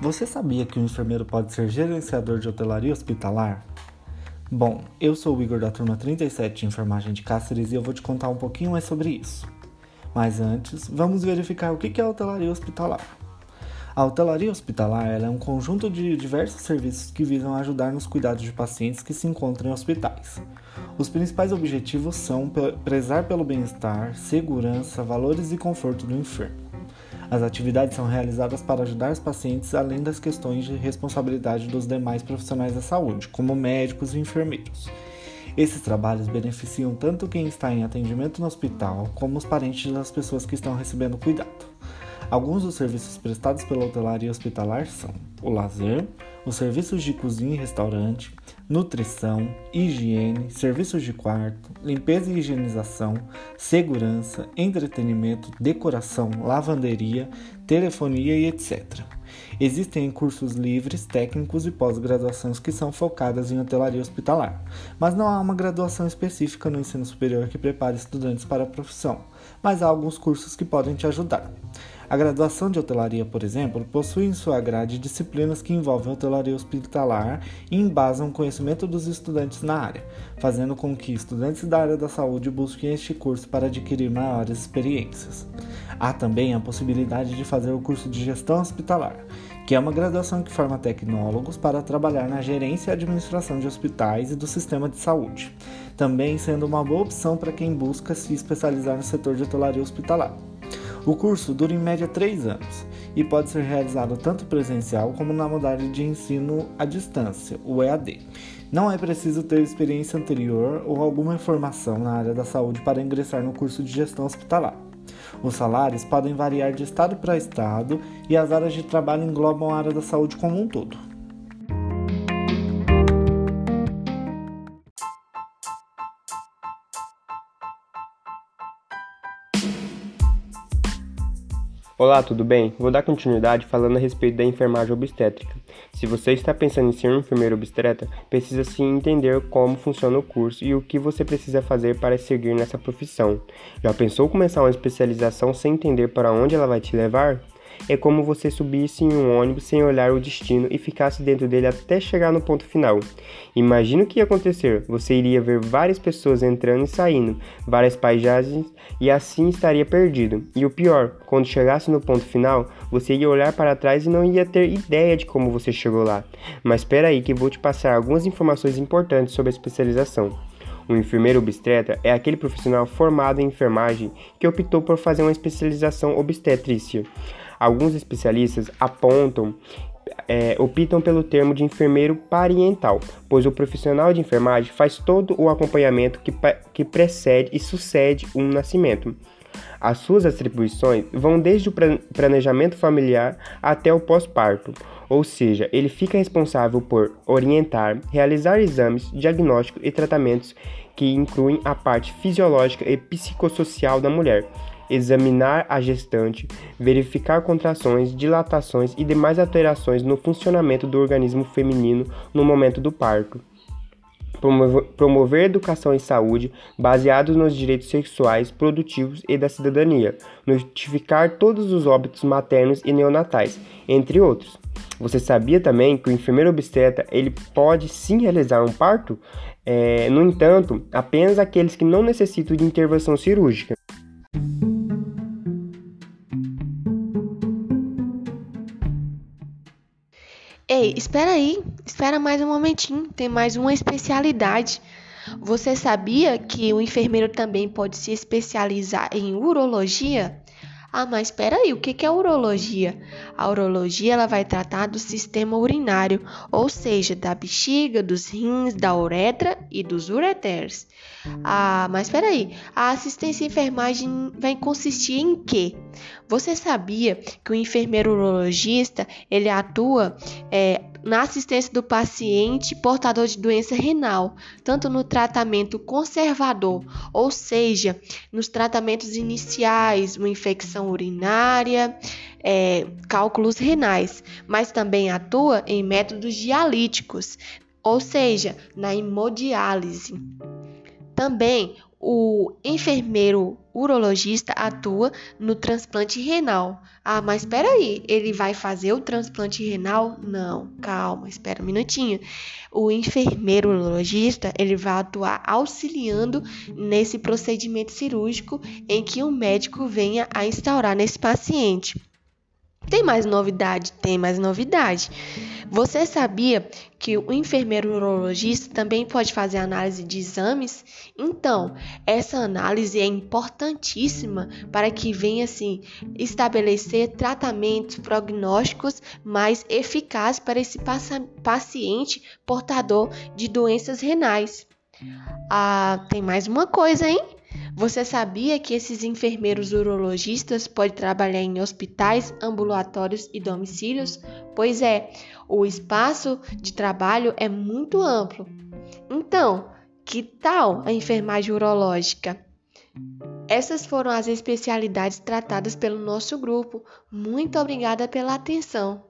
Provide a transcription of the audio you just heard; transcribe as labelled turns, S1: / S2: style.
S1: Você sabia que o enfermeiro pode ser gerenciador de hotelaria hospitalar? Bom, eu sou o Igor da turma 37 de enfermagem de Cáceres e eu vou te contar um pouquinho mais sobre isso. Mas antes, vamos verificar o que é a hotelaria hospitalar. A hotelaria hospitalar é um conjunto de diversos serviços que visam ajudar nos cuidados de pacientes que se encontram em hospitais. Os principais objetivos são prezar pelo bem-estar, segurança, valores e conforto do enfermo. As atividades são realizadas para ajudar os pacientes além das questões de responsabilidade dos demais profissionais da saúde, como médicos e enfermeiros. Esses trabalhos beneficiam tanto quem está em atendimento no hospital, como os parentes das pessoas que estão recebendo cuidado. Alguns dos serviços prestados pela hotelaria hospitalar são o lazer, os serviços de cozinha e restaurante, nutrição, higiene, serviços de quarto, limpeza e higienização, segurança, entretenimento, decoração, lavanderia, telefonia e etc. Existem cursos livres, técnicos e pós-graduações que são focadas em hotelaria hospitalar, mas não há uma graduação específica no ensino superior que prepare estudantes para a profissão, mas há alguns cursos que podem te ajudar. A graduação de hotelaria, por exemplo, possui em sua grade disciplinas que envolvem hotelaria hospitalar e embasam o conhecimento dos estudantes na área, fazendo com que estudantes da área da saúde busquem este curso para adquirir maiores experiências. Há também a possibilidade de fazer o curso de gestão hospitalar, que é uma graduação que forma tecnólogos para trabalhar na gerência e administração de hospitais e do sistema de saúde, também sendo uma boa opção para quem busca se especializar no setor de hotelaria hospitalar. O curso dura em média 3 anos e pode ser realizado tanto presencial como na modalidade de ensino à distância, o EAD. Não é preciso ter experiência anterior ou alguma informação na área da saúde para ingressar no curso de gestão hospitalar. Os salários podem variar de estado para estado e as áreas de trabalho englobam a área da saúde como um todo.
S2: Olá, tudo bem? Vou dar continuidade falando a respeito da enfermagem obstétrica. Se você está pensando em ser um enfermeiro obstetra, precisa sim entender como funciona o curso e o que você precisa fazer para seguir nessa profissão. Já pensou começar uma especialização sem entender para onde ela vai te levar? É como você subisse em um ônibus sem olhar o destino e ficasse dentro dele até chegar no ponto final. Imagina o que ia acontecer: você iria ver várias pessoas entrando e saindo, várias paisagens e assim estaria perdido. E o pior, quando chegasse no ponto final, você ia olhar para trás e não ia ter ideia de como você chegou lá. Mas espera aí que vou te passar algumas informações importantes sobre a especialização. O enfermeiro obstetra é aquele profissional formado em enfermagem que optou por fazer uma especialização obstetrícia. Alguns especialistas apontam é, optam pelo termo de enfermeiro parental, pois o profissional de enfermagem faz todo o acompanhamento que, que precede e sucede um nascimento. As suas atribuições vão desde o planejamento familiar até o pós-parto, ou seja, ele fica responsável por orientar, realizar exames, diagnósticos e tratamentos que incluem a parte fisiológica e psicossocial da mulher, examinar a gestante, verificar contrações, dilatações e demais alterações no funcionamento do organismo feminino no momento do parto. Promover, educação e saúde baseados nos direitos sexuais, produtivos e da cidadania, notificar todos os óbitos maternos e neonatais, entre outros. Você sabia também que o enfermeiro obstetra ele pode sim realizar um parto? É, no entanto, apenas aqueles que não necessitam de intervenção cirúrgica.
S3: Ei, espera aí, espera mais um momentinho, tem mais uma especialidade. Você sabia que o enfermeiro também pode se especializar em urologia? Ah, mas espera aí, o que é urologia? A urologia ela vai tratar do sistema urinário, ou seja, da bexiga, dos rins, da uretra e dos ureteres. Ah, mas espera aí, a assistência enfermagem vai consistir em quê? Você sabia que o enfermeiro urologista ele atua é, na assistência do paciente portador de doença renal, tanto no tratamento conservador, ou seja, nos tratamentos iniciais, uma infecção urinária, é, cálculos renais, mas também atua em métodos dialíticos, ou seja, na hemodiálise. Também o enfermeiro urologista atua no transplante renal. Ah, mas espera aí, ele vai fazer o transplante renal? Não, calma, espera um minutinho. O enfermeiro urologista, ele vai atuar auxiliando nesse procedimento cirúrgico em que o médico venha a instaurar nesse paciente. Tem mais novidade? Tem mais novidade. Você sabia que o enfermeiro urologista também pode fazer análise de exames? Então, essa análise é importantíssima para que venha assim estabelecer tratamentos prognósticos mais eficazes para esse paciente portador de doenças renais. Ah, tem mais uma coisa, hein? Você sabia que esses enfermeiros urologistas podem trabalhar em hospitais, ambulatórios e domicílios? Pois é, o espaço de trabalho é muito amplo. Então, que tal a enfermagem urológica? Essas foram as especialidades tratadas pelo nosso grupo. Muito obrigada pela atenção.